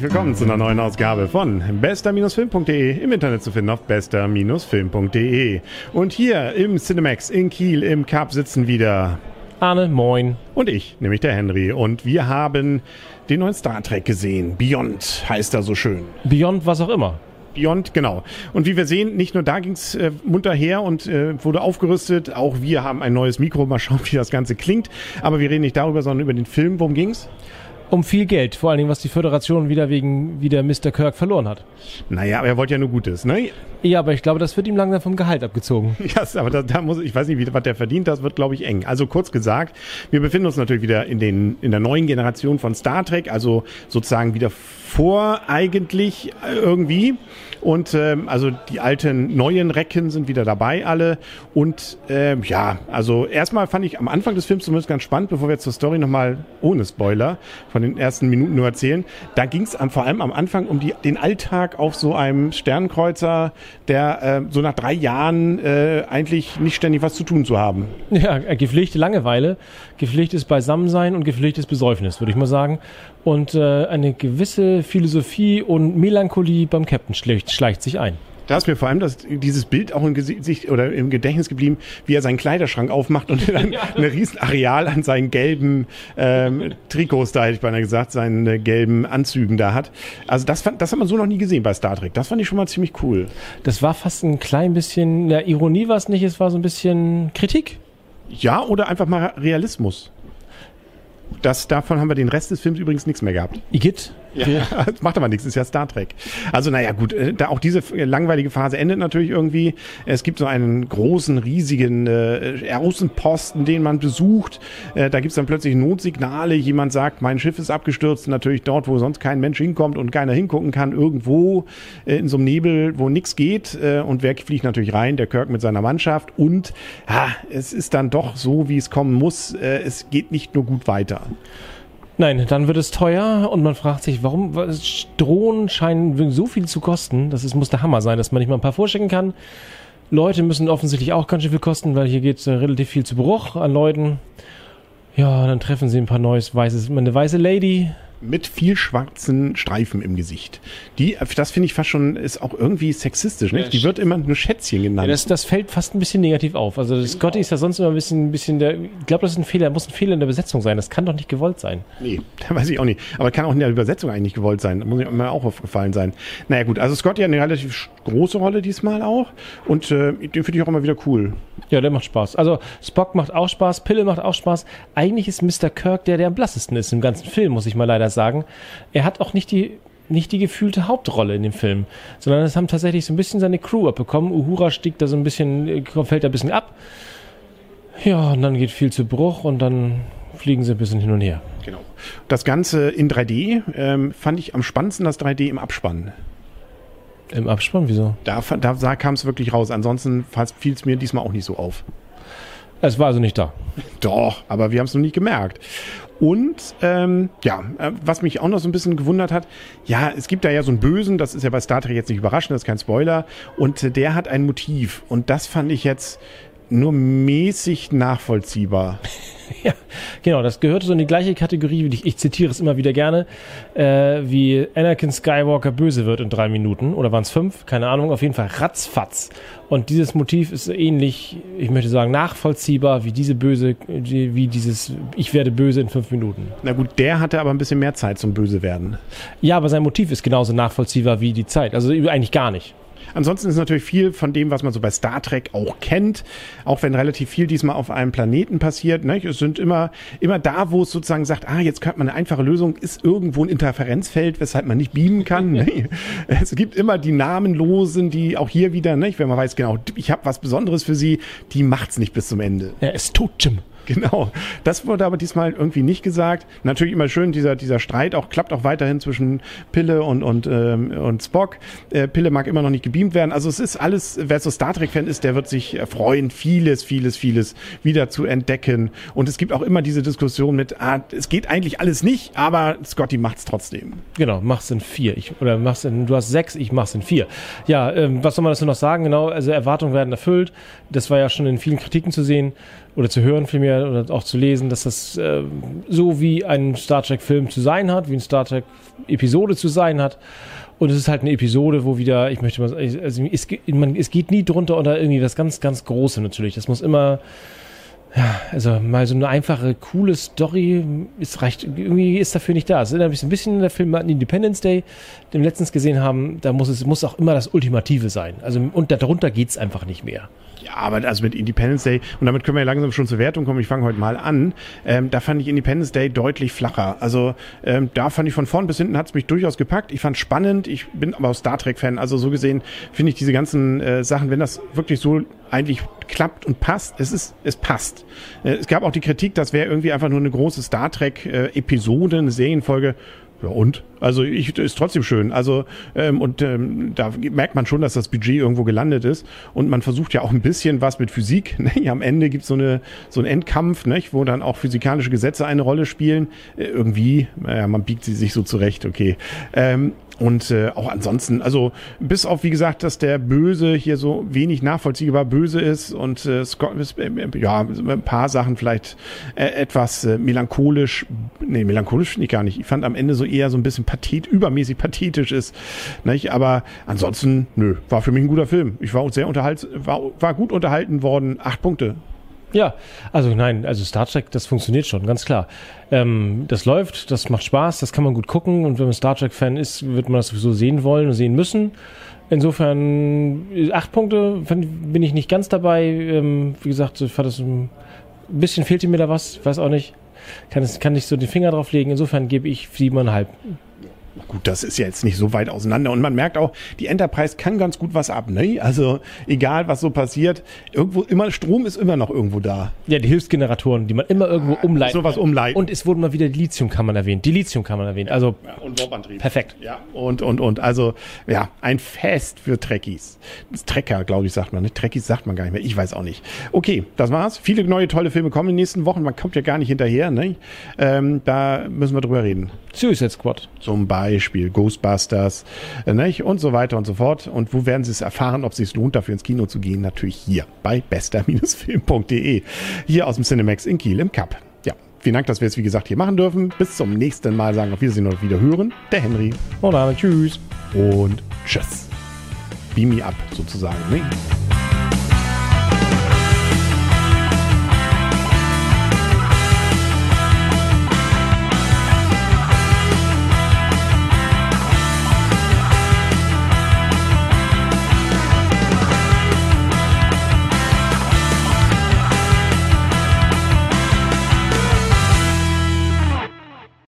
herzlich willkommen zu einer neuen Ausgabe von bester-film.de im Internet zu finden auf bester-film.de. Und hier im Cinemax in Kiel im Cup sitzen wieder Arne, moin. Und ich, nämlich der Henry. Und wir haben den neuen Star Trek gesehen. Beyond heißt er so schön. Beyond was auch immer. Beyond, genau. Und wie wir sehen, nicht nur da ging's äh, munter her und äh, wurde aufgerüstet, auch wir haben ein neues Mikro. Mal schauen, wie das Ganze klingt. Aber wir reden nicht darüber, sondern über den Film. Worum ging's? Um viel Geld, vor allen Dingen, was die Föderation wieder wegen wieder Mr. Kirk verloren hat. Naja, aber er wollte ja nur Gutes, ne? Ja, aber ich glaube, das wird ihm langsam vom Gehalt abgezogen. Ja, aber da, da muss ich weiß nicht, wie, was der verdient, das wird, glaube ich, eng. Also kurz gesagt, wir befinden uns natürlich wieder in, den, in der neuen Generation von Star Trek, also sozusagen wieder vor eigentlich irgendwie. Und ähm, also die alten neuen Recken sind wieder dabei alle. Und ähm, ja, also erstmal fand ich am Anfang des Films zumindest ganz spannend, bevor wir jetzt zur Story nochmal ohne Spoiler von den ersten Minuten nur erzählen. Da ging es vor allem am Anfang um die, den Alltag auf so einem Sternkreuzer, der äh, so nach drei Jahren äh, eigentlich nicht ständig was zu tun zu haben. Ja, gepflegte Langeweile, gepflegtes Beisammensein und gepflegtes Besäufnis, würde ich mal sagen. Und äh, eine gewisse Philosophie und Melancholie beim Captain schleicht, schleicht sich ein. Da ist mir vor allem das, dieses Bild auch im Gesicht oder im Gedächtnis geblieben, wie er seinen Kleiderschrank aufmacht und dann ja. ein riesen Areal an seinen gelben ähm, Trikots, da hätte ich beinahe gesagt, seinen äh, gelben Anzügen da hat. Also das, fand, das hat man so noch nie gesehen bei Star Trek. Das fand ich schon mal ziemlich cool. Das war fast ein klein bisschen, ja, Ironie war es nicht, es war so ein bisschen Kritik. Ja, oder einfach mal Realismus. Das, davon haben wir den Rest des Films übrigens nichts mehr gehabt. Igitt. Ja, das macht aber nichts, ist ja Star Trek. Also naja gut, äh, da auch diese langweilige Phase endet natürlich irgendwie. Es gibt so einen großen, riesigen äh, Außenposten, den man besucht. Äh, da gibt es dann plötzlich Notsignale. Jemand sagt, mein Schiff ist abgestürzt. Natürlich dort, wo sonst kein Mensch hinkommt und keiner hingucken kann. Irgendwo äh, in so einem Nebel, wo nichts geht. Äh, und wer fliegt natürlich rein? Der Kirk mit seiner Mannschaft. Und ha, es ist dann doch so, wie es kommen muss. Äh, es geht nicht nur gut weiter. Nein, dann wird es teuer und man fragt sich, warum Drohnen scheinen so viel zu kosten. Das ist, muss der Hammer sein, dass man nicht mal ein paar vorschicken kann. Leute müssen offensichtlich auch ganz schön viel kosten, weil hier geht äh, relativ viel zu Bruch an Leuten. Ja, dann treffen sie ein paar neues weißes, eine weiße Lady, mit viel schwarzen Streifen im Gesicht. Die, das finde ich fast schon, ist auch irgendwie sexistisch, nicht? Die wird immer nur Schätzchen genannt. Ja, das, das fällt fast ein bisschen negativ auf. Also. Scotty ist ja sonst immer ein bisschen, ein bisschen der, ich glaube, das ist ein Fehler, muss ein Fehler in der Besetzung sein. Das kann doch nicht gewollt sein. Nee, da weiß ich auch nicht. Aber kann auch in der Übersetzung eigentlich nicht gewollt sein. Da muss mir auch aufgefallen sein. Naja gut, also Scotty hat eine relativ große Rolle diesmal auch. Und äh, den finde ich auch immer wieder cool. Ja, der macht Spaß. Also Spock macht auch Spaß, Pille macht auch Spaß. Eigentlich ist Mr. Kirk der, der am blassesten ist im ganzen Film, muss ich mal leider sagen. Er hat auch nicht die nicht die gefühlte Hauptrolle in dem Film, sondern es haben tatsächlich so ein bisschen seine Crew abbekommen. Uhura stieg da so ein bisschen, äh, fällt da ein bisschen ab. Ja, und dann geht viel zu Bruch und dann fliegen sie ein bisschen hin und her. Genau. Das Ganze in 3D ähm, fand ich am spannendsten das 3D im Abspann. Im Abspann, wieso? Da, da, da kam es wirklich raus. Ansonsten fiel es mir diesmal auch nicht so auf. Es war also nicht da. Doch, aber wir haben es noch nicht gemerkt. Und ähm, ja, äh, was mich auch noch so ein bisschen gewundert hat, ja, es gibt da ja so einen Bösen, das ist ja bei Star Trek jetzt nicht überraschend, das ist kein Spoiler, und äh, der hat ein Motiv. Und das fand ich jetzt nur mäßig nachvollziehbar. ja, genau, das gehört so in die gleiche Kategorie, wie ich, ich zitiere es immer wieder gerne, äh, wie Anakin Skywalker böse wird in drei Minuten, oder waren es fünf? Keine Ahnung, auf jeden Fall ratzfatz. Und dieses Motiv ist ähnlich, ich möchte sagen, nachvollziehbar wie diese böse, wie dieses Ich werde böse in fünf Minuten. Na gut, der hatte aber ein bisschen mehr Zeit zum Böse werden. Ja, aber sein Motiv ist genauso nachvollziehbar wie die Zeit. Also eigentlich gar nicht. Ansonsten ist natürlich viel von dem, was man so bei Star Trek auch kennt, auch wenn relativ viel diesmal auf einem Planeten passiert. Ne? Es sind immer, immer da, wo es sozusagen sagt, ah, jetzt könnte man eine einfache Lösung, ist irgendwo ein Interferenzfeld, weshalb man nicht beamen kann. Ne? Es gibt immer die Namenlosen, die auch hier wieder, ne? wenn man weiß, genau, ich habe was Besonderes für sie, die macht's nicht bis zum Ende. Er ist tot, Jim. Genau. Das wurde aber diesmal irgendwie nicht gesagt. Natürlich immer schön, dieser, dieser Streit auch klappt auch weiterhin zwischen Pille und, und, ähm, und Spock. Äh, Pille mag immer noch nicht gebeamt werden. Also es ist alles, wer so Star Trek-Fan ist, der wird sich freuen, vieles, vieles, vieles wieder zu entdecken. Und es gibt auch immer diese Diskussion mit, ah, es geht eigentlich alles nicht, aber Scotty macht's trotzdem. Genau, mach's in vier. Ich, oder mach's in, du hast sechs, ich mach's in vier. Ja, ähm, was soll man dazu noch sagen? Genau, also Erwartungen werden erfüllt. Das war ja schon in vielen Kritiken zu sehen oder zu hören vielmehr oder auch zu lesen, dass das äh, so wie ein Star Trek-Film zu sein hat, wie ein Star Trek-Episode zu sein hat. Und es ist halt eine Episode, wo wieder, ich möchte mal, also es, man, es geht nie drunter unter irgendwie das ganz, ganz Große natürlich. Das muss immer, ja, also mal so eine einfache, coole Story ist reicht, irgendwie ist dafür nicht da. Es erinnert mich ein bisschen an der Film Independence Day, den wir letztens gesehen haben. Da muss es muss auch immer das Ultimative sein. Also und darunter geht's einfach nicht mehr. Ja, aber also mit Independence Day, und damit können wir ja langsam schon zur Wertung kommen, ich fange heute mal an, ähm, da fand ich Independence Day deutlich flacher. Also ähm, da fand ich von vorn bis hinten hat's mich durchaus gepackt. Ich fand spannend, ich bin aber auch Star Trek-Fan, also so gesehen finde ich diese ganzen äh, Sachen, wenn das wirklich so eigentlich klappt und passt, es ist, es passt. Äh, es gab auch die Kritik, das wäre irgendwie einfach nur eine große Star Trek-Episode, eine Serienfolge. Ja, und? Also ich ist trotzdem schön. Also ähm, und ähm, da merkt man schon, dass das Budget irgendwo gelandet ist und man versucht ja auch ein bisschen was mit Physik. Ne? Am Ende gibt's so eine so einen Endkampf, ne? wo dann auch physikalische Gesetze eine Rolle spielen. Äh, irgendwie, naja, man biegt sie sich so zurecht. Okay. Ähm, und äh, auch ansonsten, also bis auf, wie gesagt, dass der Böse hier so wenig nachvollziehbar böse ist und äh, Scott, äh, ja, ein paar Sachen vielleicht äh, etwas äh, melancholisch, nee, melancholisch finde ich gar nicht. Ich fand am Ende so eher so ein bisschen pathet, übermäßig pathetisch ist. Nicht? Aber ansonsten, nö, war für mich ein guter Film. Ich war sehr unterhalten, war, war gut unterhalten worden. Acht Punkte. Ja, also nein, also Star Trek, das funktioniert schon, ganz klar. Ähm, das läuft, das macht Spaß, das kann man gut gucken und wenn man Star Trek-Fan ist, wird man das sowieso sehen wollen und sehen müssen. Insofern, acht Punkte bin ich nicht ganz dabei. Ähm, wie gesagt, ich fand das ein bisschen fehlte mir da was, weiß auch nicht. Kann, es, kann nicht so den Finger drauf legen. Insofern gebe ich siebeneinhalb. Gut, das ist ja jetzt nicht so weit auseinander. Und man merkt auch, die Enterprise kann ganz gut was ab, ne? Also, egal was so passiert, irgendwo immer, Strom ist immer noch irgendwo da. Ja, die Hilfsgeneratoren, die man immer irgendwo umleiten Sowas umleiten. Und es wurden mal wieder die Lithiumkammern erwähnt. Die Lithiumkammern erwähnt. Also, ja, und Warpantrieb. perfekt. Ja, und, und, und. Also, ja, ein Fest für Trekkies. Trecker, glaube ich, sagt man. Ne? Trekkies sagt man gar nicht mehr. Ich weiß auch nicht. Okay, das war's. Viele neue, tolle Filme kommen in den nächsten Wochen. Man kommt ja gar nicht hinterher, ne? Ähm, da müssen wir drüber reden. Suicide Squad. Zum Beispiel Ghostbusters äh, nicht? und so weiter und so fort. Und wo werden Sie es erfahren, ob es sich lohnt, dafür ins Kino zu gehen? Natürlich hier bei bester-film.de. Hier aus dem Cinemax in Kiel im Cup. Ja, vielen Dank, dass wir es wie gesagt hier machen dürfen. Bis zum nächsten Mal sagen auf Wiedersehen und wieder hören. Der Henry. Und dann tschüss. Und tschüss. Beam me up sozusagen. Ne?